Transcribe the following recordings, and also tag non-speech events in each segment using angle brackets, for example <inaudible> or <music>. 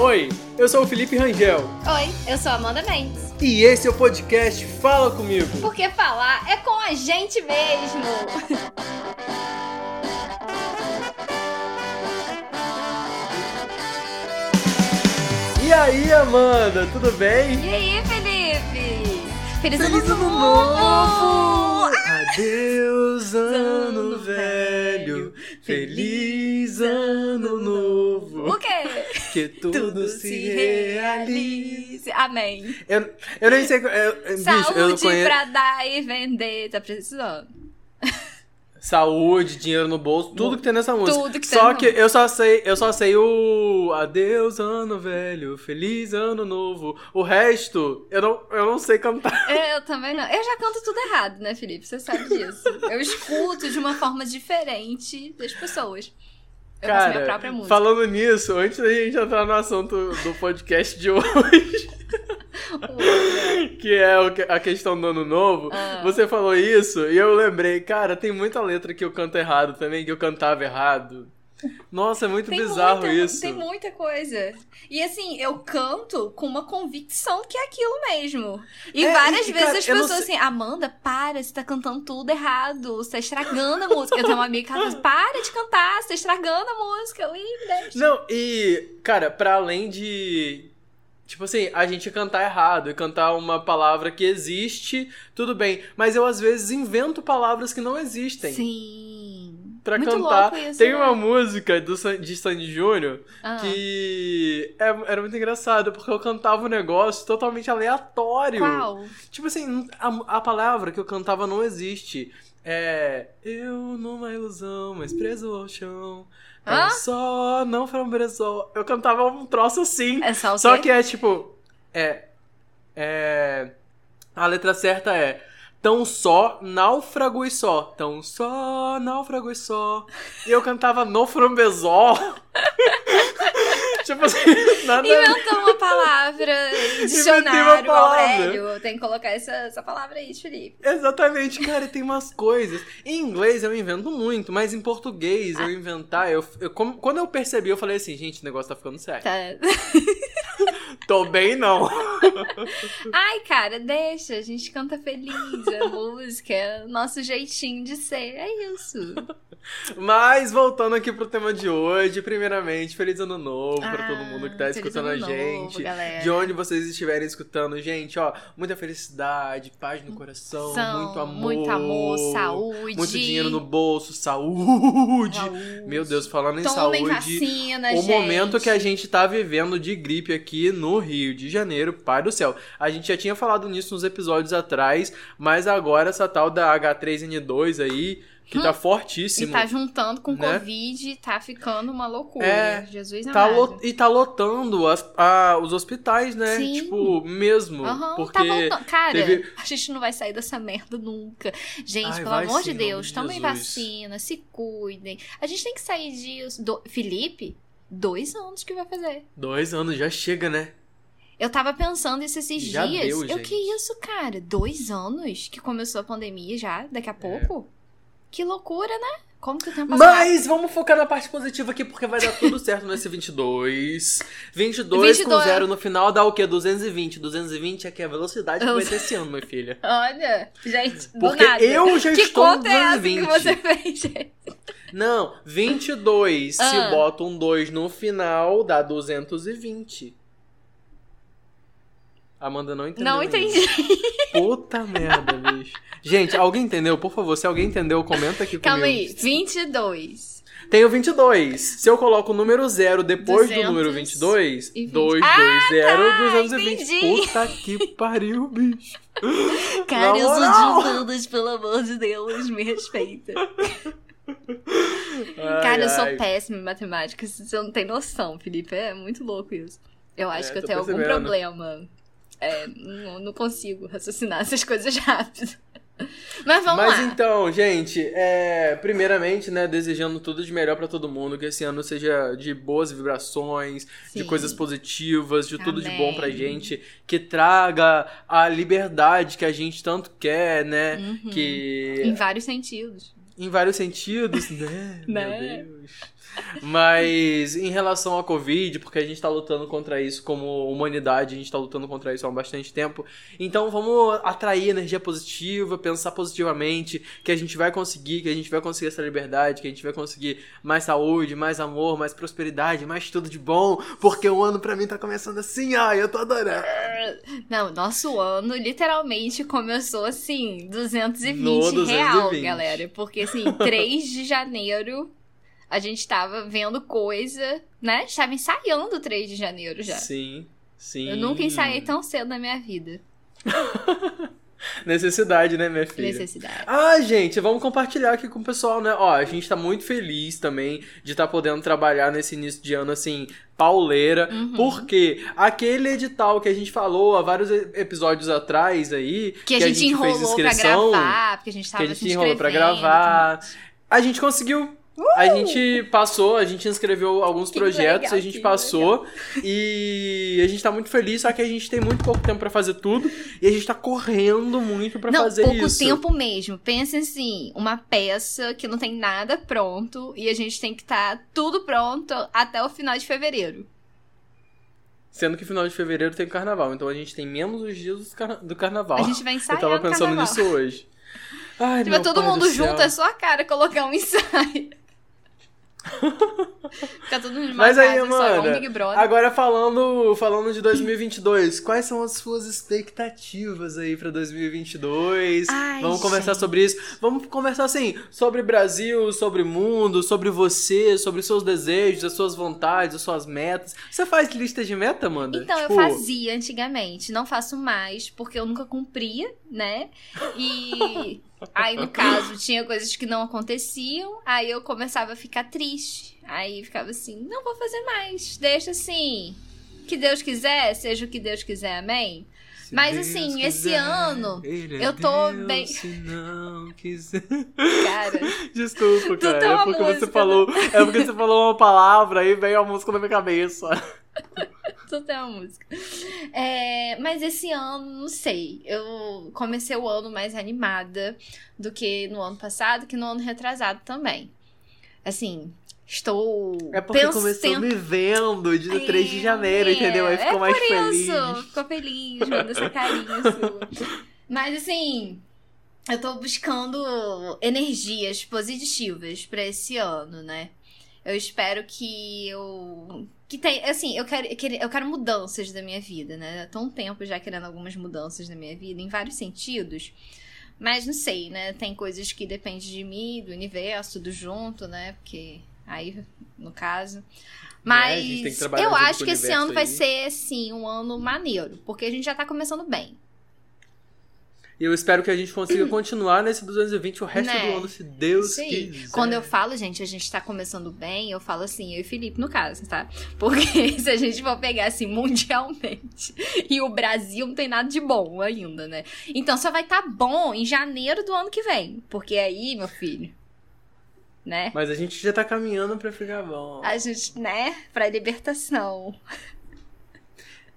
Oi, eu sou o Felipe Rangel. Oi, eu sou a Amanda Mendes. E esse é o podcast Fala Comigo. Porque falar é com a gente mesmo. E aí, Amanda, tudo bem? E aí, Felipe? Feliz, Feliz ano ano novo! Adeus, ano Ano velho. Feliz ano novo. Que tudo, se realize. Amém. Eu, eu nem sei. Eu, eu- bicho, eu Saúde conheço. pra dar e vender. Tá precisando. Saúde, dinheiro no bolso, tudo que tem nessa música. Tudo que tem só que eu só sei, eu só sei o adeus ano velho, feliz ano novo. O resto, eu não, eu não sei cantar. <laughs> Eu também não. Eu já canto tudo errado, né, Felipe? Você sabe disso. Eu escuto de uma forma diferente das pessoas. Eu faço minha Cara, própria música. falando nisso, antes da gente entrar no assunto do podcast de <laughs> hoje, que é a questão do ano novo, Ah. você falou isso e eu lembrei, cara, tem muita letra que eu canto errado também, que eu cantava errado. Nossa, é muito Tem bizarro muita, isso. Tem muita coisa. E assim, eu canto com uma convicção que é aquilo mesmo. E É, várias e, vezes cara, as pessoas assim, Amanda, para, você tá cantando tudo errado. Você tá estragando a música. Eu tenho uma amiga que ela diz, para de cantar, você tá estragando a música. Eu, "Ih, deixa. Não, e, cara, pra além de. Tipo assim, a gente cantar errado e cantar uma palavra que existe, tudo bem. Mas eu às vezes invento palavras que não existem Sim. Pra Muito cantar. isso, Tem né? uma música do, de Sandy Júnior Ah. que é- era muito engraçado, porque eu cantava um negócio totalmente aleatório. Qual? Tipo assim, a, a palavra que eu cantava não existe. É. Eu numa ilusão, mas preso ao chão. Tão Hã? só, não frambresol. Eu cantava um troço assim. É só o Só quê? que é tipo. É. É. A letra certa é. Tão só, náufrago e só. Tão só, náufrago e só. E eu cantava no frambesol. <laughs> tipo assim, nada. Inventou uma palavra dicionário, uma palavra. Aurélio. Tem que colocar essa, essa palavra aí, Felipe. Exatamente, cara, tem umas coisas. Em inglês eu invento muito, mas em português eu inventar, eu, eu- quando eu percebi, eu falei assim, gente, o negócio tá ficando sério. Tá. <laughs> Tô bem, não. <laughs> Ai, cara, deixa, a gente canta feliz, a música, é o nosso jeitinho de ser, é isso. Mas voltando aqui pro tema de hoje, primeiramente, feliz ano novo pra Ah, todo mundo que tá feliz escutando a novo, gente. galera. de onde vocês estiverem escutando, gente, ó, muita felicidade, paz no coração, São muito amor. Muito amor, saúde. Muito dinheiro no bolso, saúde. Saúde. Meu Deus, falando em Tomem saúde. vacina, o gente. momento que a gente tá vivendo de gripe aqui no Rio de Janeiro, pai do céu. A gente já tinha falado nisso nos episódios atrás, mas agora essa tal da H3N2 aí, que tá E fortíssimo. tá juntando com né? Covid, tá ficando uma loucura. É, Jesus Tá amado. e tá lotando as- a- os hospitais, né? Sim. Tipo, mesmo. Aham, porque tá voltando. Cara, teve- a gente não vai sair dessa <laughs> merda nunca. Gente, Ai, pelo amor sim, de Deus, tomem vacina, se cuidem. A gente tem que sair disso. Do... Felipe, dois anos que vai fazer. Dois anos já chega, né? Eu tava pensando isso esses Já dias. deu, eu, gente. que isso, cara? Dois anos que começou a pandemia já, daqui a pouco? Que loucura, né? Como que o tempo passa rápido? Mas vamos focar na parte positiva aqui, porque vai dar tudo <laughs> certo nesse 22. 22, com 22. zero no final dá o quê? 220. 220 é que é a velocidade que vai ter esse ano, minha filha. <laughs> Olha, gente, do Porque nada. eu já que estou conta é essa que 220. você fez, gente? <laughs> Não, 22. Se Ah. bota um 2 no final, dá 220. Amanda não entendeu. Não entendi. <laughs> Puta merda, bicho. Gente, alguém entendeu? Por favor, se alguém entendeu, comenta aqui Calma comigo. aí, 22. Tem o 22. Se eu coloco o número 0 depois do 200 número 22, e 20. 2, Ah, 2, 0, tá, 220. entendi. Puta que pariu, bicho. Cara, eu sou de humanas, pelo amor de Deus, me respeita. <laughs> Ai, Cara, eu sou ai. péssima em matemática, você não tem noção, Felipe. É muito louco isso. Eu acho É, que eu tenho algum percebendo. problema. É, não, não consigo raciocinar essas coisas rápido. Mas vamos Mas lá. então, gente, é, primeiramente, né, desejando tudo de melhor pra todo mundo, que esse ano seja de boas vibrações, de Sim. coisas positivas, de tudo de Amém. bom pra gente, que traga a liberdade que a gente tanto quer, né? Uhum. Que Em vários sentidos. em vários sentidos, né? <laughs> Né? Meu Deus. Mas em relação à Covid, porque a gente tá lutando contra isso como humanidade, a gente tá lutando contra isso há bastante tempo. Então vamos atrair energia positiva, pensar positivamente, que a gente vai conseguir, que a gente vai conseguir essa liberdade, que a gente vai conseguir mais saúde, mais amor, mais prosperidade, mais tudo de bom, porque o ano pra mim tá começando assim, ai, eu tô adorando. Não, nosso ano literalmente começou assim, 220, No 220. real, galera. Porque assim, 3 de janeiro a gente tava vendo coisa, né? Estava ensaiando 3 de janeiro já. Sim, sim. Eu nunca ensaiei tão cedo na minha vida. <laughs> Necessidade, né, minha filha? Necessidade. Ah, gente, vamos compartilhar aqui com o pessoal, né? Ó, a gente tá muito feliz também de estar podendo trabalhar nesse início de ano, assim, pauleira. Uhum. Porque aquele edital que a gente falou há vários episódios atrás aí. Que, a, gente fez enrolou pra inscrição, gravar, porque a gente Que tava a gente enrolou pra gravar. A gente conseguiu. A gente passou, a gente inscreveu alguns Que projetos, legal, a gente passou e a gente tá muito feliz, só que a gente tem muito pouco tempo pra fazer tudo e a gente tá correndo muito pra não, fazer pouco isso. tempo mesmo. Pensa assim, uma peça que não tem nada pronto e a gente tem que estar tudo pronto até o final de fevereiro. Sendo que final de fevereiro tem carnaval, então a gente tem menos os dias do, carna- do carnaval. A gente vai Eu ensaiar tava no pensando carnaval. nisso hoje. Ai, tiver todo mundo do junto, é só a cara colocar um <laughs> ensaio. <laughs> Fica todo mundo Mas casa, aí, Big Brother. Agora falando, falando de 2022, quais são as suas expectativas aí pra 2022? Ai, Vamos conversar gente. sobre isso. Vamos conversar assim, sobre Brasil, sobre mundo, sobre você, sobre seus desejos, as suas vontades, as suas metas. Você faz lista de meta, Amanda? Então, Tipo, eu fazia antigamente, não faço mais, porque eu nunca cumpria, né? E <laughs> aí, no caso, tinha coisas que não aconteciam, aí eu começava a ficar triste. Aí ficava assim, não vou fazer mais, deixa assim. Que Deus quiser, seja o que Deus quiser, amém? se Mas, Deus assim, esse quiser, ano, ele é eu tô Deus, bem- Se não quiser. Cara, <laughs> Desculpa, cara. É porque você música, falou. É porque você falou uma palavra e veio a música na minha cabeça. <laughs> <laughs> tu tem uma música. É, mas esse ano, não sei. Eu comecei o ano mais animada do que no ano passado, que no ano retrasado também. Assim, estou. É porque pens- começou me vendo de É, 3 de janeiro, é, entendeu? Aí ficou é mais por feliz. Isso, ficou feliz, manda essa carinha <laughs> sua. Mas assim, eu tô buscando energias positivas pra esse ano, né? Eu espero que eu. Que tem, assim, eu quero, eu quero- mudanças da minha vida, né? Tô um tempo já querendo algumas mudanças na minha vida, em vários sentidos. Mas não sei, né? Tem coisas que dependem de mim, do universo, do junto, né? Porque aí, no caso. É, Mas trabalhar eu acho que esse ano vai aí. ser, assim, um ano maneiro. Porque a gente já tá começando bem. E eu espero que a gente consiga <clears throat> continuar nesse 220 o resto Né? do ano, se Deus aí. quiser. Quando eu falo, gente, a gente tá começando bem, eu falo assim, eu e Felipe, no caso, tá? Porque <laughs> se a gente for pegar assim mundialmente <laughs> e o Brasil não tem nada de bom ainda, né? Então só vai estar tá bom em janeiro do ano que vem. Porque aí, meu filho, né? Mas a gente já tá caminhando pra ficar bom. A gente, né? Pra libertação. <laughs>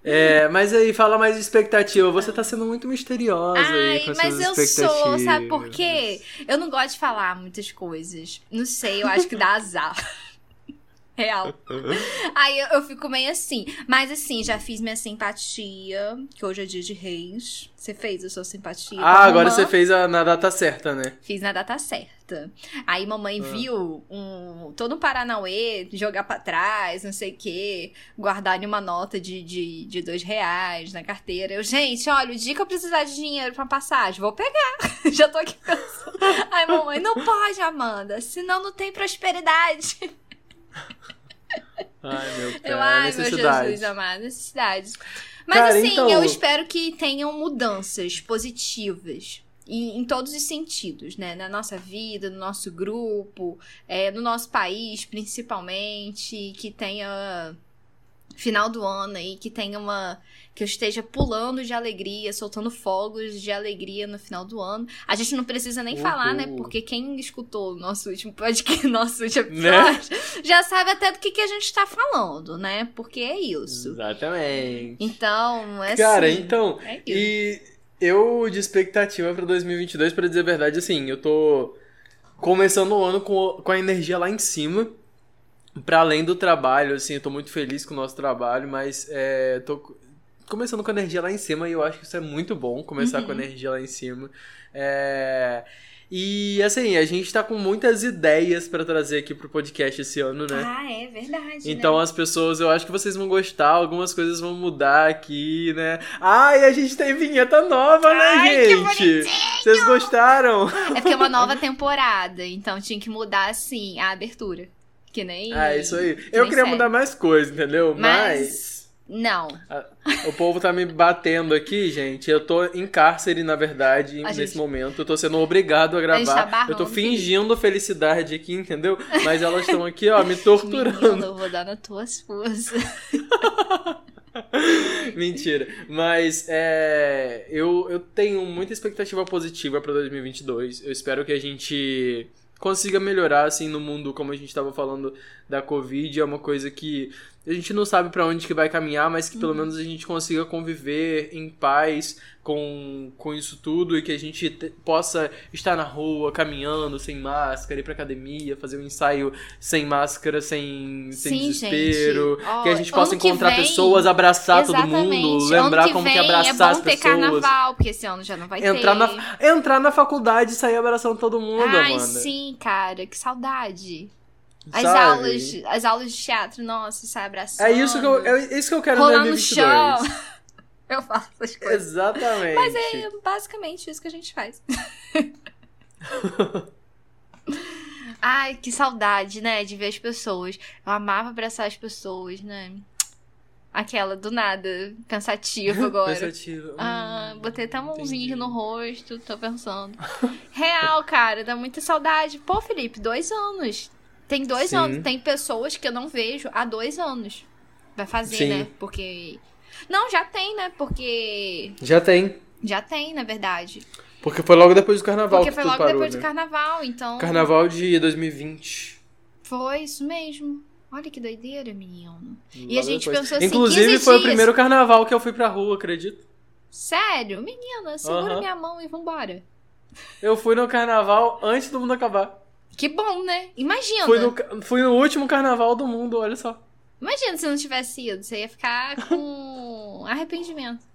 É, mas aí, fala mais de expectativa. Você tá sendo muito misteriosa aí Ai, com mas eu sou, sabe por quê? Eu não gosto de falar muitas coisas. Não sei, eu acho que dá azar. Real. Aí eu, eu fico meio assim. Mas assim, já fiz minha simpatia, que hoje é dia de reis. Você fez a sua simpatia? Ah, agora você fez a, na data certa, né? Fiz na data certa. Aí mamãe Ah. viu um, todo um Paranauê, jogar pra trás, não sei o quê, guardar uma nota de, de, de dois reais na carteira. Eu, gente, olha, o dia que eu precisar de dinheiro pra passagem, vou pegar. <laughs> Já tô aqui pensando. Aí mamãe, não pode, Amanda, senão não tem prosperidade. <laughs> Ai, meu pai. Eu, ai, meu necessidade. Jesus amado, necessidades. Mas Cara, assim, então- eu espero que tenham mudanças positivas. Em, em todos os sentidos, né? Na nossa vida, no nosso grupo, é, no nosso país, principalmente, que tenha final do ano aí, que tenha uma. que eu esteja pulando de alegria, soltando fogos de alegria no final do ano. A gente não precisa nem falar, né? Porque quem escutou o nosso último podcast, <laughs> nosso último Né? episódio, já sabe até do que, que a gente tá falando, né? Porque é isso. Exatamente. Então, é Cara, assim, então, é e eu de expectativa pra 2022, pra dizer a verdade, assim, eu tô começando o ano com, com a energia lá em cima. Para além do trabalho, assim, eu tô muito feliz com o nosso trabalho, mas é, tô começando com a energia lá em cima e eu acho que isso é muito bom, começar Uhum. com a energia lá em cima. É, e assim, a gente tá com muitas ideias pra trazer aqui pro podcast esse ano, né? Ah, é verdade. Então né? as pessoas, eu acho que vocês vão gostar, algumas coisas vão mudar aqui, né? Ah, e a gente tem vinheta nova, né, Ai, que gente? Vocês gostaram? É porque é uma nova temporada, então tinha que mudar, assim, a abertura. Que nem. Ah, isso aí. que Eu queria série. mudar mais coisas, entendeu? Mas- Mas Não. o povo tá me batendo aqui, gente. Eu tô em cárcere, na verdade, A nesse gente- momento. Eu tô sendo obrigado a tá gravar. barrando, eu tô fingindo felicidade aqui, entendeu? Mas elas estão aqui, ó, me <laughs> torturando. Menino, eu vou dar nas tuas forças. <laughs> Mentira. Mas é, eu, eu tenho muita expectativa positiva pra 2022. Eu espero que a gente consiga melhorar, assim, no mundo, como a gente tava falando da Covid. É uma coisa que a gente não sabe pra onde que vai caminhar, mas que Uhum. pelo menos a gente consiga conviver em paz com, com isso tudo e que a gente te- possa estar na rua, caminhando, sem máscara, ir pra academia, fazer um ensaio sem máscara, sem, sem Sim, desespero. Ó, que a gente possa encontrar vem- pessoas, abraçar todo mundo, Exatamente. lembrar que como que abraçar é as bom ter pessoas. carnaval, porque esse ano já não vai Entrar ter. na, entrar na faculdade e sair abraçando todo mundo, Ai, Amanda. sim, cara, que saudade. As Sabe? aulas, as aulas de teatro, nossa, sai abraçando. É isso que eu, é isso que eu quero rolar no 2022. chão. <laughs> Eu faço essas coisas. Exatamente. Mas é basicamente isso que a gente faz. <laughs> Ai, que saudade, né? De ver as pessoas. Eu amava abraçar as pessoas, né? Aquela do nada, cansativa <laughs> agora. Pensativo. Ah, Hum, botei até mãozinha no rosto, tô pensando. Real, cara, dá muita saudade. Pô, Felipe, dois anos. Tem dois Sim. anos. Tem pessoas que eu não vejo há dois anos. Vai fazer, Sim. né? Porque. Não, já tem, né? Porque. Já tem. Já tem, na verdade. Porque foi logo depois do carnaval Porque que foi logo parou, depois né? do carnaval, então. Carnaval de 2020. Foi isso mesmo. Olha que doideira, menino. E a Logo gente depois. pensou assim, Inclusive, 15 foi o primeiro carnaval que eu fui pra rua, acredito. Sério? Menina, segura Aham. minha mão e vambora. Eu fui no carnaval antes do mundo acabar. Que bom, né? Imagina. Fui no, no último carnaval do mundo, olha só. Imagina se não tivesse ido. Você ia ficar com <laughs> arrependimento.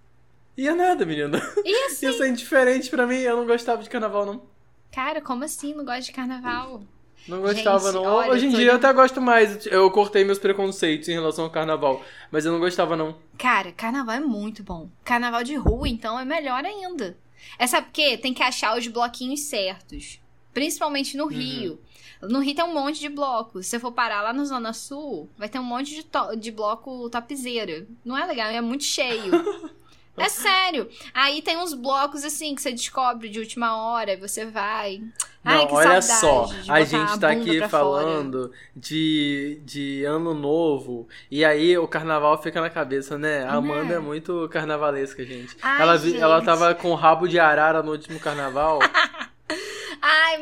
Ia nada, menina. E assim, Ia <laughs> ser indiferente pra mim, eu não gostava de carnaval, não. cara, como assim? Não gosta de carnaval? Não gostava, Gente, não. olha, Hoje em dia eu até gosto mais. Eu cortei meus preconceitos em relação ao carnaval. Mas eu não gostava, não. Cara, carnaval é muito bom. Carnaval de rua, então, é melhor ainda. É sabe por quê? Tem que achar os bloquinhos certos. Principalmente no Rio. No Rio tem um monte de blocos. Se você for parar lá no Zona Sul, vai ter um monte de, to- de bloco topzeira. Não é legal, é muito cheio. <laughs> é sério. Aí tem uns blocos assim que você descobre de última hora você vai. Ai, Não, que olha saudade só, a gente tá bunda aqui fora. falando de, de ano novo, e aí o carnaval fica na cabeça, né? A Amanda Né? é muito carnavalesca, gente. Ai, ela, vi- ela gente. tava com rabo de arara no último carnaval. <laughs>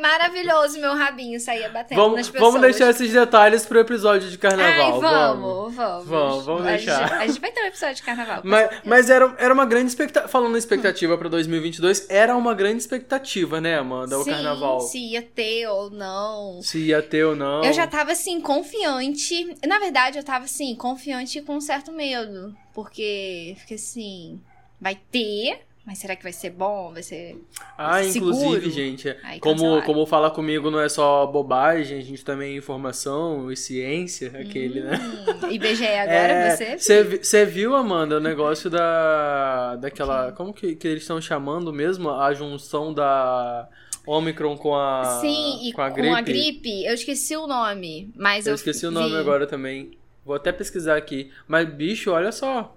Maravilhoso meu rabinho saía batendo vamos, nas pessoas. vamos deixar esses detalhes pro episódio de carnaval. Ai, vamos, vamos. Vamos, vamos A deixar. gente- A gente vai ter um episódio de carnaval. Mas, mas era, era uma grande expectativa. Falando em expectativa pra 2022, era uma grande expectativa, né, Amanda? O Sim, carnaval. se ia ter ou não. Se ia ter ou não. Eu já tava assim, confiante. Na verdade, eu tava assim, confiante e com um certo medo. Porque fiquei assim, vai ter, mas será que vai ser bom? Vai ser. Ah, seguro. inclusive, gente, Aí como, cancelaram. como falar comigo não é só bobagem, a gente também é informação e ciência, aquele, né? Hum, IBGE <laughs> agora, É, você. Você vi- você viu, Amanda, o negócio da. daquela. Como que, que eles estão chamando mesmo? A junção da Omicron com a. Sim, e com a gripe. a gripe, eu esqueci o nome. Mas eu, Eu esqueci o nome agora também. Vou até pesquisar aqui. Mas, bicho, olha só.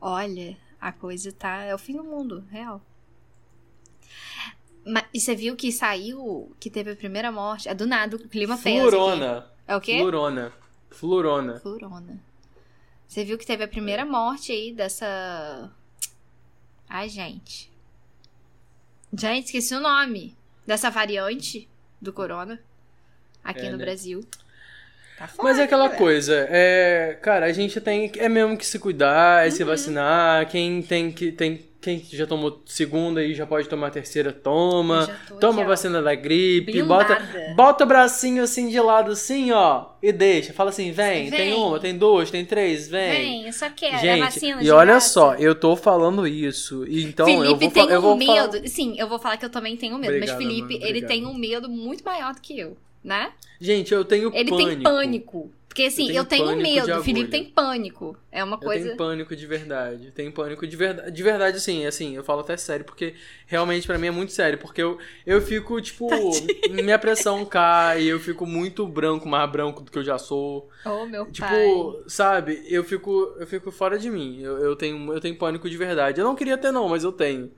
Olha, a coisa tá. É o fim do mundo, real. Mas, e você viu que saiu, que teve a primeira morte? É do nada, o clima pesa. aqui. Flurona. É o quê? Flurona. Flurona. Flurona. Você viu que teve a primeira morte aí dessa. Ai, gente. Gente, esqueci o nome. Dessa variante do corona. Aqui É, no né? Brasil. Tá Mas é aquela né? coisa, é, cara, a gente tem é mesmo que se cuidar, é se Uhum. vacinar, quem tem que tem Quem já tomou segunda e já pode tomar terceira, toma. Eu Toma a vacina da gripe, Blindada. bota, bota o bracinho assim de lado, assim, ó, e deixa. Fala assim, vem, tem Vem. uma, tem duas, tem três, vem. Vem, eu só quero. é Gente, vacina e de olha graça. só, eu tô falando isso, e então eu Felipe vou, tem fa- eu um vou falar- medo. Sim, eu vou falar que eu também tenho medo. Obrigado, mas Felipe, ele tem um medo muito maior do que eu, né? Gente, eu tenho Ele pânico. tem pânico. Porque assim, Eu eu tenho tenho, pânico de medo. O Felipe tem pânico. É uma Eu coisa. tenho pânico de verdade. Tenho pânico de verdade. De verdade, assim, assim, eu falo até sério, porque realmente pra mim é muito sério. Porque eu, eu fico, tipo, minha pressão cai, eu fico muito branco, mais branco do que eu já sou. Oh, meu Tipo, pai. sabe, eu fico, eu fico fora de mim. Eu, eu, tenho, eu tenho pânico de verdade. Eu não queria ter, não, mas eu tenho.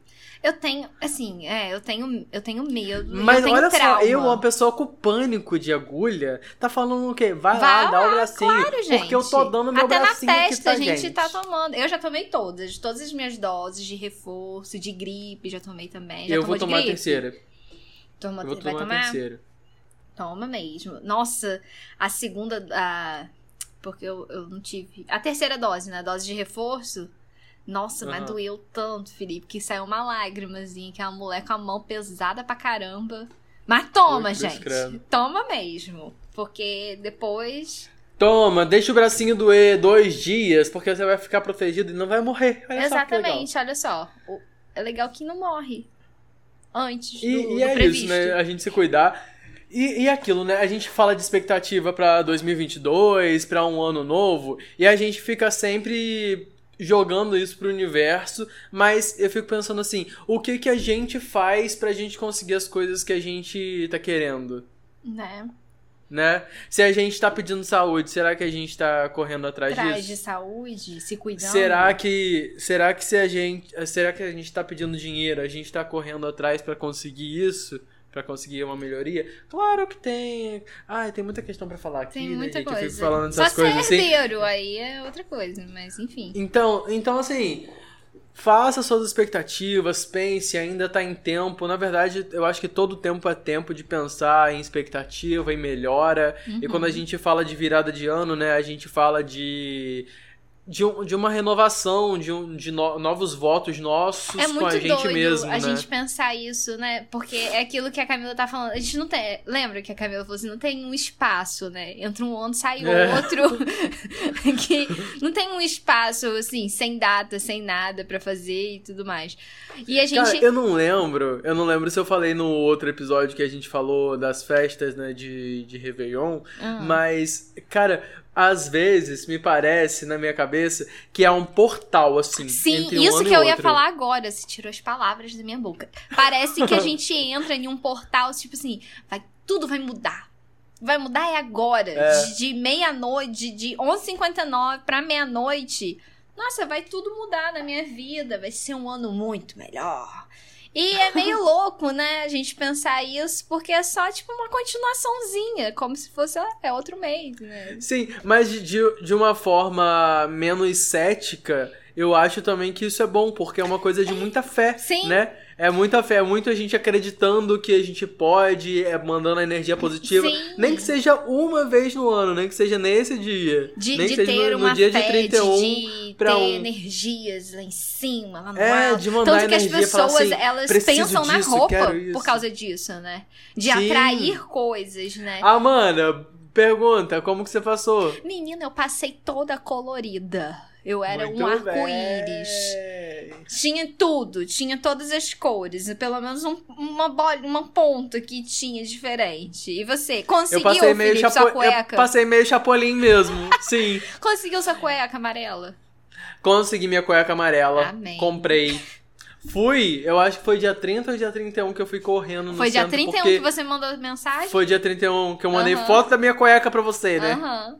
Eu tenho, assim, é, eu tenho, eu tenho medo. Mas tenho olha trauma. só, eu, uma pessoa com pânico de agulha, tá falando o quê? Vai, Vai lá, dá o bracinho. Claro, gente. Porque eu tô dando meu Até na bracinho aqui testa pra a gente, gente. tá tomando. Eu já tomei todas. Todas as minhas doses de reforço, de gripe, já tomei também. Já eu vou tomar a gripe? terceira. Toma, Eu vou vai tomar a tomar? terceira. Toma mesmo. Nossa, a segunda. A... Porque eu, eu não tive. A terceira dose, né? A dose de reforço. Nossa, mas Aham. doeu tanto, Felipe, que saiu uma lágrimazinha, que é uma mulher com a mão pesada pra caramba. Mas toma, gente. Toma mesmo. Porque depois. Toma, deixa o bracinho doer dois dias, porque você vai ficar protegido e não vai morrer. Olha só. Exatamente, olha só. É legal que não morre. Antes do, E, do e é previsto. isso, né? A gente se cuidar. E, e aquilo, né? A gente fala de expectativa pra 2022, pra um ano novo, e a gente fica sempre jogando isso pro universo, mas eu fico pensando assim, o que que a gente faz pra gente conseguir as coisas que a gente tá querendo? Né? Né? Se a gente tá pedindo saúde, será que a gente tá correndo atrás Traz disso? de saúde, se cuidando. Será que será que se a gente será que a gente tá pedindo dinheiro, a gente tá correndo atrás pra conseguir isso, Pra conseguir uma melhoria? Claro que tem. Ai, tem muita questão pra falar aqui, Tem né, muita gente? Eu coisa. fico falando Só essas coisas ser assim. herdeiro, aí é outra coisa, mas enfim. Então, então assim, faça suas expectativas, pense, ainda tá em tempo. Na verdade, eu acho que todo tempo é tempo de pensar em expectativa, em melhora. Uhum. E quando a gente fala de virada de ano, né, a gente fala de de, um- de uma renovação, de, um, de no- novos votos nossos É com a gente doido mesmo, a né? gente pensar isso, né? Porque é aquilo que a Camila tá falando. A gente não tem. Lembra que a Camila falou assim: não tem um espaço, né? Entra um ano, sai É. outro. <laughs> que não tem um espaço, assim, sem data, sem nada pra fazer e tudo mais. E a gente. Cara, eu não lembro, eu não lembro se eu falei no outro episódio que a gente falou das festas, né, de, de Réveillon, Ah. mas, cara, às vezes me parece, na minha cabeça, que é um portal, assim, Sim, entre um isso que eu ia outro. falar agora. Você tirou as palavras da minha boca. Parece que a gente <laughs> entra em um portal, tipo assim, vai, tudo vai mudar. Vai mudar é agora. É. De, de meia-noite, de 11h59 pra meia-noite. Nossa, vai tudo mudar na minha vida. Vai ser um ano muito melhor. E é meio <laughs> louco, né, a gente pensar isso, porque é só, tipo, uma continuaçãozinha, como se fosse, ah, é outro mês, né? Sim, mas de, de, de uma forma menos cética, eu acho também que isso é bom, porque é uma coisa de muita fé, Sim. né? É muita fé, é muito a gente acreditando que a gente pode, é mandando a energia positiva. Sim. Nem que seja uma vez no ano, nem que seja nesse dia. De, nem de que seja ter no, no uma dia fé, de 31 de ter um. energias lá em cima, lá no É, alto. de mandar Tanto que as pessoas, assim, elas "Preciso pensam na disso, roupa quero isso." por causa disso, né? De Sim. atrair coisas, né? Ah, mana, pergunta, como que você passou? Menina, eu passei toda colorida. Eu era Muito um arco-íris. Tinha tudo, tinha todas as cores. Pelo menos um- uma, bola, uma ponta que tinha diferente. E você? Eu Conseguiu, passei meio Felipe, chapo... sua cueca? Eu passei meio chapolim mesmo. <laughs> Sim. Conseguiu sua cueca amarela? Consegui minha cueca amarela. Amém. Comprei. Fui, eu acho que foi dia 30 ou dia 31 que eu fui correndo no Foi dia centro, 31 porque que você mandou mensagem? Foi dia 31 que eu mandei Aham. foto da minha cueca pra você, né? Aham.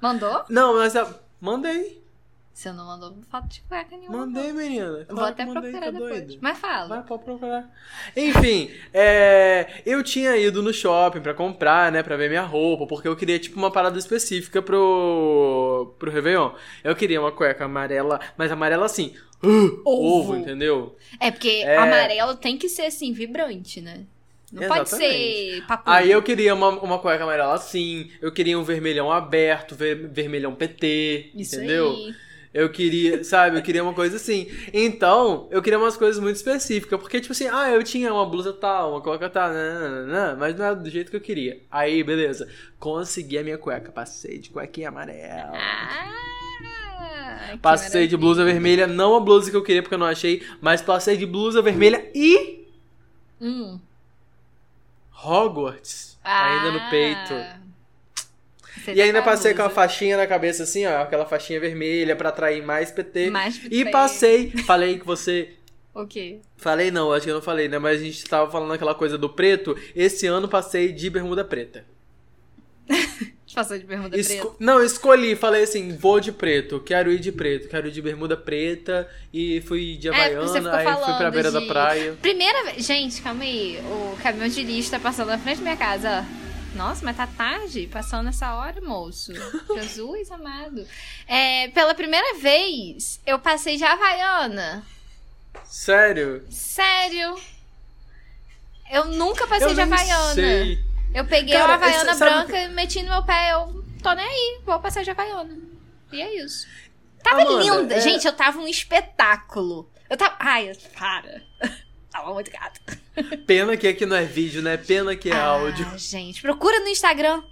Mandou? Não, mas eu... mandei. Você não mandou foto de cueca nenhuma. Mandei, menina. Claro Vou até mandei, procurar tá depois. doida. Mas fala. Vai, pode procurar. Enfim, é, eu tinha ido no shopping pra comprar, né, pra ver minha roupa, porque eu queria, tipo, uma parada específica pro, pro Réveillon. Eu queria uma cueca amarela, mas amarela assim, uh, <gasps> ovo, Ovo. entendeu? É porque É. amarelo tem que ser assim, vibrante, né? Não pode Exatamente. ser papum. Aí eu queria uma, uma cueca amarela assim, eu queria um vermelhão aberto, ver- vermelhão PT, Isso entendeu? aí. Eu queria, sabe, eu queria uma coisa assim. Então, eu queria umas coisas muito específicas. Porque, tipo assim, ah, eu tinha uma blusa tal, uma cueca tal, nananana, mas não era do jeito que eu queria. Aí, beleza. Consegui a minha cueca. Passei de cuequinha amarela. Ah, Passei de blusa vermelha, não a blusa que eu queria porque eu não achei, mas passei de blusa vermelha e Hum. Hogwarts ainda no peito. Você E tá ainda passei com a faixinha na cabeça assim, ó, aquela faixinha vermelha pra atrair mais PT. Mais E PT. passei, falei que você O quê? Falei não, acho que eu não falei, né? Mas a gente tava falando aquela coisa do preto. Esse ano passei de bermuda preta. <laughs> Passou de bermuda Esco- preta. Não, escolhi, falei assim, vou de preto, quero ir de preto, quero ir de bermuda preta e fui de É, havaiana, ficou aí fui pra beira da de- praia. Primeira vez. Gente, calma aí. O caminhão de lixo tá passando na frente da minha casa, ó. Nossa, mas tá tarde, passando essa hora, moço. <laughs> Jesus amado. É, pela primeira vez, eu passei de Havaiana. Sério? Sério. Eu nunca passei eu de Havaiana. sei. Eu peguei Cara, uma Havaiana branca e meti no meu pé. Eu tô nem aí, vou passar de Havaiana. E é isso. Tava Amanda, linda. é- Gente, eu tava um espetáculo. Eu tava. Ai, para. Tava muito gata. <laughs> Pena que aqui não é vídeo, né? Pena que é ah, áudio. Gente, procura no Instagram.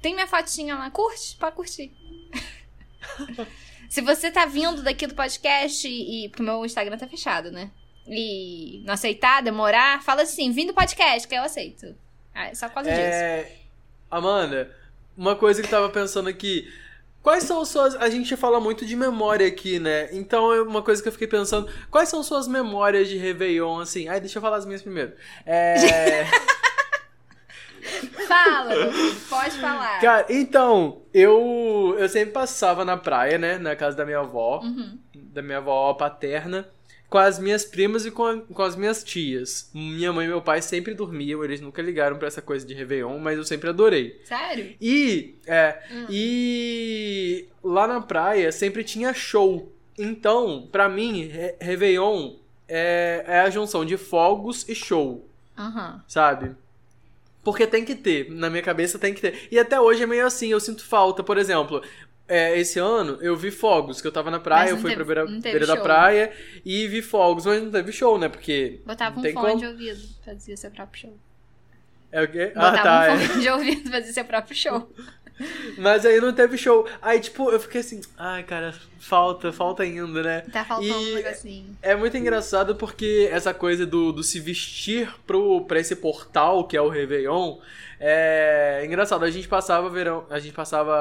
Tem minha fotinha lá. Curte, pode curtir. <laughs> Se você tá vindo daqui do podcast e. Porque meu Instagram tá fechado, né? E não aceitar, demorar, fala assim: vim do podcast, que eu aceito. Ah, é só por causa disso. É... Amanda, uma coisa que eu tava pensando aqui. Quais são suas. A gente fala muito de memória aqui, né? Então, é uma coisa que eu fiquei pensando. Quais são suas memórias de Réveillon, assim? Ai, deixa eu falar as minhas primeiro. É. <laughs> Fala, pode falar. Cara, então, eu. Eu sempre passava na praia, né? Na casa da minha avó. Uhum. Da minha avó paterna. Com as minhas primas e com, a- com as minhas tias. Minha mãe e meu pai sempre dormiam, eles nunca ligaram pra essa coisa de Réveillon, mas eu sempre adorei. Sério? E, é, Hum. e lá na praia sempre tinha show. Então, pra mim, Re- Réveillon é, é a junção de fogos e show, Aham. sabe? Porque tem que ter, na minha cabeça tem que ter. E até hoje é meio assim, eu sinto falta. Por exemplo, é, esse ano eu vi fogos, que eu tava na praia, eu fui teve- pra beira, beira da praia e vi fogos, mas não teve show, né? Porque. Botava um fone como. de ouvido, fazia seu próprio show. É o quê? Ah, Botava tá. um é. fone de ouvido, fazia seu próprio show. <laughs> Mas aí não teve show. Aí, tipo, eu fiquei assim, ai, cara, falta, falta ainda, né? Tá faltando E- um negocinho. É muito engraçado porque essa coisa do, do se vestir pro, pra esse portal que é o Réveillon é engraçado. A gente passava verão, a gente passava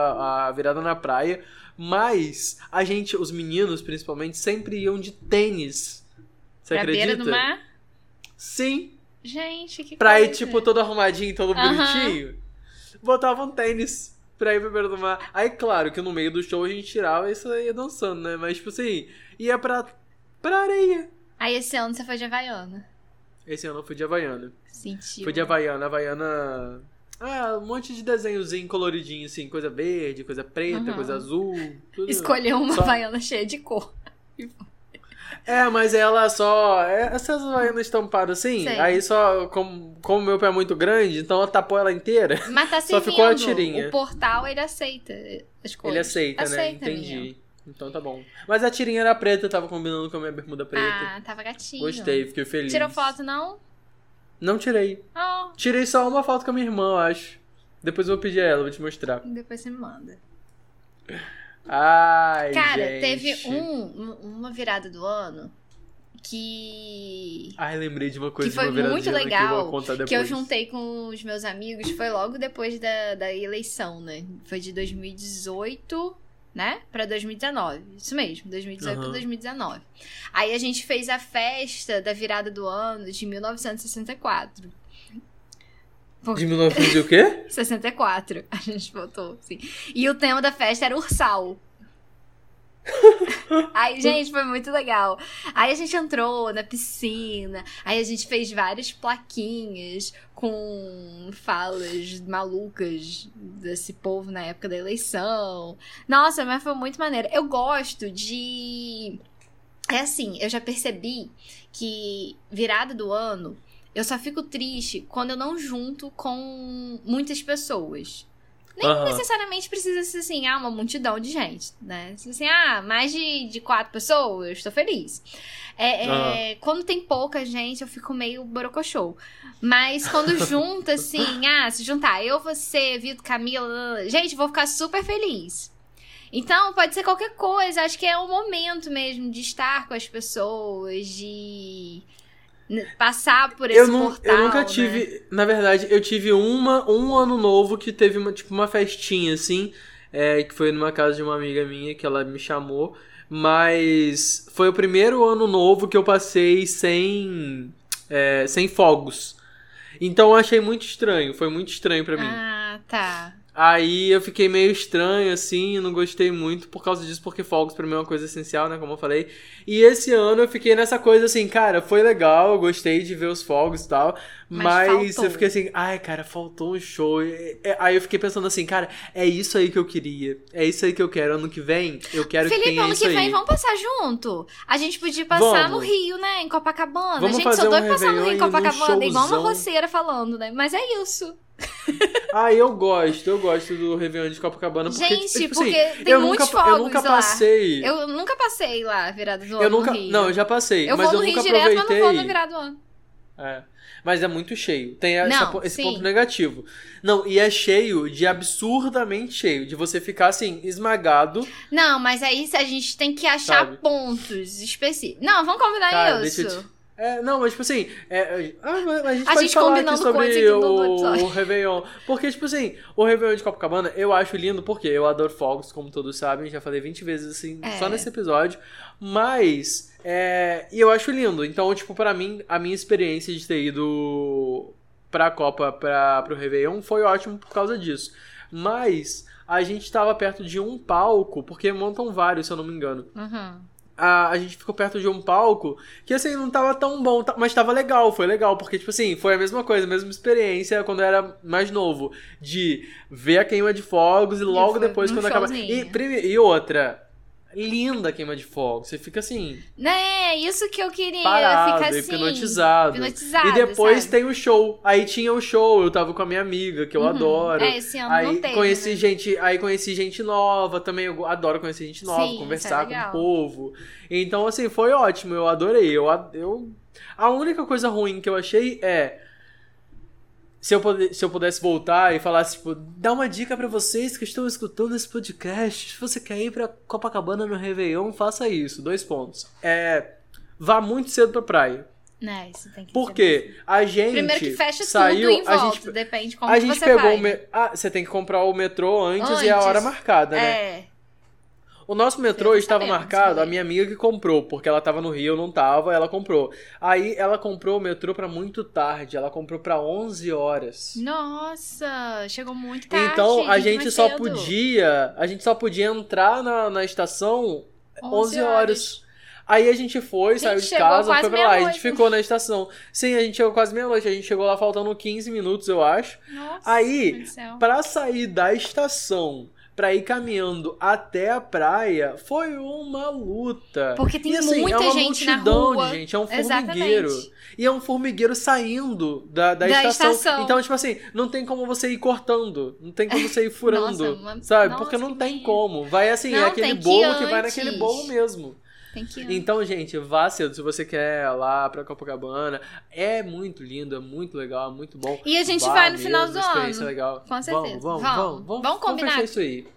a virada na praia, mas a gente, os meninos principalmente, sempre iam de tênis. Você pra acredita? beira do mar? Sim, Gente, que pra ir coisa. tipo todo arrumadinho, todo Aham. bonitinho. Botavam tênis pra ir pra beira do mar. Aí, claro que no meio do show a gente tirava isso aí ia dançando, né? Mas, tipo assim, ia pra, pra areia. Aí esse ano você foi de Havaiana. Esse ano eu fui de Havaiana. Sentiu. Fui de Havaiana, Havaiana. Ah, um monte de desenhozinho coloridinho, assim, coisa verde, coisa preta, Uhum. coisa azul. Tudo. Escolheu uma Só- Havaiana cheia de cor. <laughs> É, mas ela só. é, essas Havaianas estampadas assim, Sei. aí só. Como, como meu pé é muito grande, então ela tapou ela inteira. <laughs> Mas tá Só servindo. ficou a tirinha. O portal, ele aceita as cores. Ele aceita, né? Aceita, Entendi. menino. Então tá bom. Mas a tirinha era preta, tava combinando com a minha bermuda preta. Ah, tava gatinho. Gostei, fiquei feliz. Tirou foto, não? Não tirei. Oh, Tirei só uma foto com a minha irmã, eu acho. Depois eu vou pedir a ela, vou te mostrar. depois você me manda. Ai, Cara, gente. teve um, uma virada do ano que. Ai, lembrei de uma coisa Que foi muito ano que eu legal. Que eu juntei com os meus amigos, foi logo depois da, da eleição, né? Foi de 2018, né? Pra 2019. Isso mesmo, 2018 pra Aham. 2019. Aí a gente fez a festa da virada do ano de 1964. De 1900 e o quê? <laughs> 64, a gente botou, assim. E o tema da festa era ursal. <laughs> Aí, gente, foi muito legal. Aí a gente entrou na piscina, aí a gente fez várias plaquinhas com falas malucas desse povo na época da eleição. Nossa, mas foi muito maneiro. Eu gosto de. É assim, eu já percebi que virada do ano eu só fico triste quando eu não junto com muitas pessoas. Nem Aham. necessariamente precisa ser assim, ah, uma multidão de gente, né? Assim, ah, mais de, de quatro pessoas, tô feliz. É, é, Quando tem pouca gente, eu fico meio borocochô. Mas quando <laughs> junta, assim, ah, se juntar eu, você, Vitor, Camila, gente, vou ficar super feliz. Então, pode ser qualquer coisa. Acho que é o momento mesmo de estar com as pessoas, de passar por esse Eu, nu- portal. eu nunca né? tive. Na verdade, eu tive uma, um ano novo que teve uma, tipo, uma festinha, assim. é, que foi numa casa de uma amiga minha que ela me chamou. Mas foi o primeiro ano novo que eu passei sem. é, sem fogos. Então eu achei muito estranho. Foi muito estranho pra mim. Ah, tá. Aí eu fiquei meio estranho, assim, não gostei muito por causa disso, porque fogos pra mim é uma coisa essencial, né, como eu falei. E esse ano eu fiquei nessa coisa assim, cara, foi legal, eu gostei de ver os fogos e tal, Mas mas, eu fiquei assim, ai, cara, faltou um show. E- Aí eu fiquei pensando assim, cara, é isso aí que eu queria, é isso aí que eu quero. Ano que vem, eu quero que Felipe, tenha ano que aí. vem, vamos passar junto? A gente podia passar Vamos. no Rio, né? Em Copacabana. Vamos gente, fazer sou um doido passar no Rio em Copacabana, igual uma roceira falando, né? Mas é isso. <laughs> Ah, eu gosto, eu gosto do Réveillon de Copacabana, porque, gente, tipo porque assim, tem eu muitos nunca, fogos eu nunca lá. passei... Eu nunca passei lá, virada do ano Eu nunca, não, eu já passei, Eu mas vou eu no Rio nunca direto, mas aproveitei. não vou no virado do ano. É. Mas é muito cheio. Tem essa Não, po- esse sim. ponto negativo. Não, e é cheio de absurdamente cheio. De você ficar assim, esmagado. Não, mas aí a gente tem que achar Sabe? pontos específicos. Não, vamos combinar Cara, isso. É, não, mas tipo assim. é, é, ah, a gente A pode gente falar aqui sobre o, o <laughs> Réveillon. Porque, tipo assim, o Réveillon de Copacabana eu acho lindo porque eu adoro fogos, como todos sabem. Já falei 20 vezes assim, É. só nesse episódio. Mas. É, e eu acho lindo. Então, tipo, pra mim, a minha experiência de ter ido pra Copa, pra, pro Réveillon, foi ótimo por causa disso. Mas. A gente tava perto de um palco, porque montam vários, se eu não me engano Uhum. A, a gente ficou perto de um palco que, assim, não tava tão bom, tá- mas tava legal, foi legal, porque, tipo assim, foi a mesma coisa, a mesma experiência quando eu era mais novo, de ver a queima de fogos e logo depois um quando acaba. E, e outra, linda a queima de fogos, você fica assim, Né, isso que eu queria. parado, ficar assim. hipnotizado. hipnotizado, E depois sabe? tem o show. Aí tinha o show, eu tava com a minha amiga, que eu Uhum. adoro. É, esse ano Aí não teve. conheci né? gente, aí conheci gente nova também, eu adoro conhecer gente nova, Sim, é conversar com legal. o povo. Então assim, foi ótimo, eu adorei. Eu, eu a única coisa ruim que eu achei é se eu, se eu pudesse voltar e falasse, tipo, dá uma dica pra vocês que estão escutando esse podcast. Se você quer ir pra Copacabana no Réveillon, faça isso. Dois pontos. É. Vá muito cedo pra praia. Né, isso tem que Por ser quê? A gente. Primeiro que fecha saiu, tudo em a volta, gente, depende de como a gente você pegou vai. o. Me... Ah, você tem que comprar o metrô antes, e a Antes. hora marcada, né? É, O nosso metrô estava marcado, a minha amiga que comprou, porque ela tava no Rio, eu não tava, ela comprou. Aí ela comprou o metrô pra muito tarde, ela comprou pra 11 horas. nossa, chegou muito tarde. então a gente só cedo. podia, a gente só podia entrar na, na estação 11 horas. Aí a gente foi, Gente, saiu de casa, foi pra lá. A gente ficou na estação. Sim, a gente chegou quase meia-noite. A gente chegou lá faltando 15 minutos, eu acho. Nossa, Aí. Pra sair da estação pra ir caminhando até a praia foi uma luta. Porque tem e, assim, muita é uma gente na multidão rua. de gente, é um Exatamente. formigueiro. E é um formigueiro saindo da, da, Da estação. estação. Então, tipo assim, não tem como você ir cortando, não tem como você ir <laughs> furando, Nossa, sabe? nossa, Porque não que tem como. Vai assim, é Não, aquele tem que bolo ir que vai naquele bolo mesmo. Ir. Então, gente, vá cedo. Se você quer ir lá pra Copacabana, é muito lindo, é muito legal, é muito bom. E a gente Vá vai no mesmo, final do ano. legal. Com certeza. Vamos, vamos, Vamos. vamos, vamos, Vamos combinar. fechar isso aí.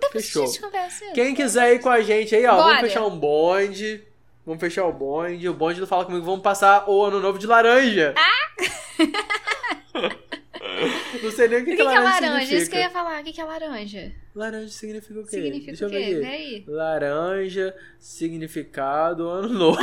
Depois fechou. a gente conversa. Quem quiser ir com a gente aí, ó, Bora. vamos fechar um bonde. Vamos fechar o bonde. O bonde não fala comigo, vamos passar o ano novo de laranja. <laughs> <laughs> não sei nem o O que, que, que, que é laranja laranja? significa. Isso que eu ia falar. O que, que é laranja? Laranja significa o quê? Significa Deixa o quê? Laranja, significado, ano <laughs> novo.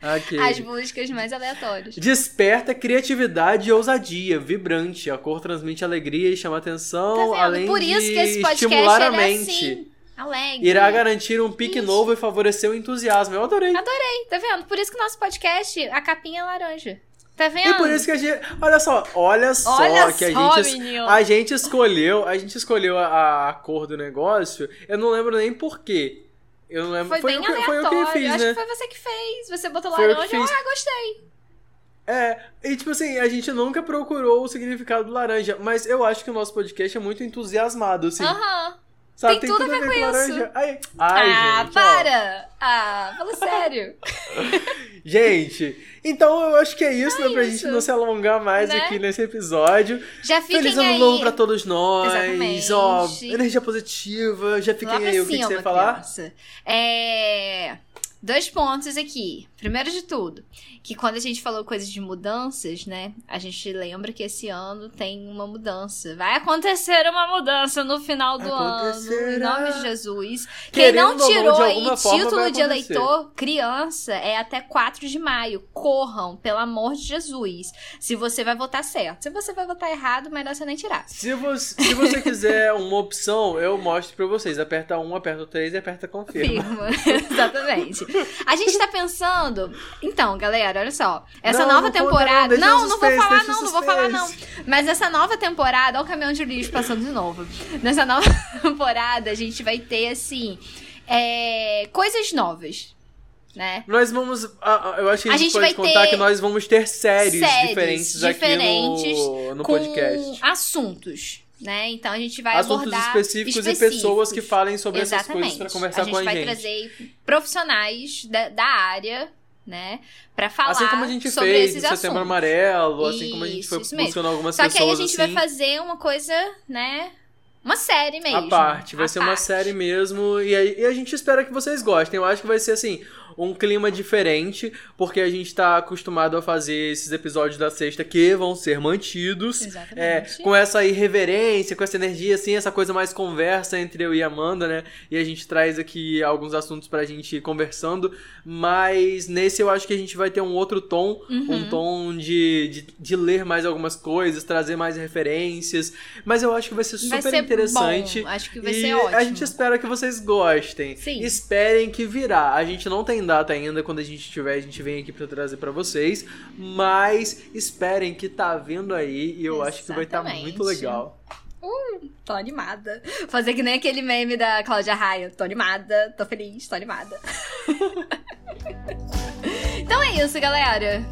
aqui. As buscas mais aleatórias. Desperta criatividade e ousadia, vibrante. A cor transmite alegria e chama atenção, Tá além Por isso de que esse podcast estimular a é mente. assim. Alegre. Irá garantir um pique Isso. novo e favorecer o entusiasmo. Eu adorei. Adorei, tá vendo? Por isso que o nosso podcast, a capinha é laranja. Tá vendo? E por isso que a gente. Olha só, olha só Olha que a só, gente. menino. A gente escolheu. A gente escolheu a, a cor do negócio. Eu não lembro nem por quê. Eu não lembro. Foi, bem o que, aleatório. foi eu que fiz, Acho né? que foi você que fez. Você botou Foi eu laranja. fiz. Ah, gostei. É, e tipo assim, a gente nunca procurou o significado do laranja, mas eu acho que o nosso podcast é muito entusiasmado, assim. Aham. Sabe, tem tudo a ver com laranja. Ai, ai, ah, gente, ó. para! Ah, fala sério. <laughs> Gente, então eu acho que é isso, né? Pra isso. gente não se alongar mais Né? aqui nesse episódio. Já fiquem Feliz ano aí. novo pra todos nós. Exatamente. Ó, energia positiva. Já fiquem Lá aí, o que, que cima, você ia falar? É... Dois pontos aqui. Primeiro de tudo, que quando a gente falou coisas de mudanças, né? A gente lembra que esse ano tem uma mudança. Vai acontecer uma mudança no final do ano, em nome de Jesus. Quem Querendo não ou não, tirou de aí título de eleitor, criança, é até 4 de maio. Corram, pelo amor de Jesus. Se você vai votar certo. Se você vai votar errado, melhor você nem tirar. Se você, se você quiser <laughs> uma opção, eu mostro pra vocês. Aperta um, aperta o três e aperta confirma. Firma, <laughs> exatamente. A gente tá pensando. Então, galera, olha só. Essa Não, nova não temporada. não, Não, não vou suspense, falar, não, não vou falar, não. suspense. Mas essa nova temporada, olha o caminhão de lixo passando de novo. Nessa nova <laughs> temporada, a gente vai ter, assim. é, coisas novas. Né? Nós vamos. Eu acho que a A gente, gente pode vai contar que nós vamos ter séries, séries diferentes, diferentes aqui no, no com podcast. assuntos. Né? Então a gente vai Assuntos abordar específicos, e pessoas que falem sobre essas coisas pra conversar a gente com a vai gente. trazer profissionais da, da área, né? Pra falar Assim como a gente sobre fez esses no Setembro. Amarelo, assim como a gente Isso, foi isso buscando algumas Só que pessoas aí a gente assim. vai fazer uma coisa, né? Uma série mesmo. A parte, vai A ser uma parte. série mesmo. E, aí, e a gente espera que vocês gostem. Eu acho que vai ser assim, um clima diferente, porque a gente tá acostumado a fazer esses episódios da sexta que vão ser mantidos. É, Exatamente. com essa irreverência, com essa energia, assim, essa coisa mais conversa entre eu e a Amanda, né? E a gente traz aqui alguns assuntos pra gente ir conversando. Mas nesse eu acho que a gente vai ter um outro tom, Uhum. um tom de, de, de ler mais algumas coisas, trazer mais referências. Mas eu acho que vai ser super vai ser interessante. Bom. Acho que vai ser ótimo. a gente espera que vocês gostem. Sim. Esperem que virá. A gente não tem data ainda, quando a gente tiver, a gente vem aqui pra trazer pra vocês. Mas esperem que tá vindo aí e eu acho que vai estar Exatamente. muito legal. Tô animada. Fazer que nem aquele meme da Cláudia Raia. Tô animada, tô feliz, tô animada. <laughs> então é isso, galera.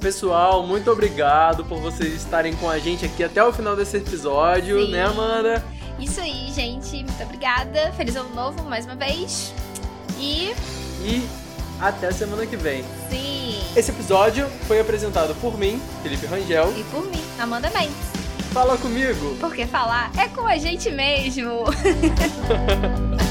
Pessoal, muito obrigado por vocês estarem com a gente aqui até o final desse episódio, Sim. né, Amanda? Isso aí, gente. Muito obrigada. Feliz ano novo mais uma vez. E E até semana que vem. sim. Esse episódio foi apresentado por mim, Felipe Rangel. E por mim, Amanda Mendes. Fala comigo! Porque falar é com a gente mesmo. <laughs>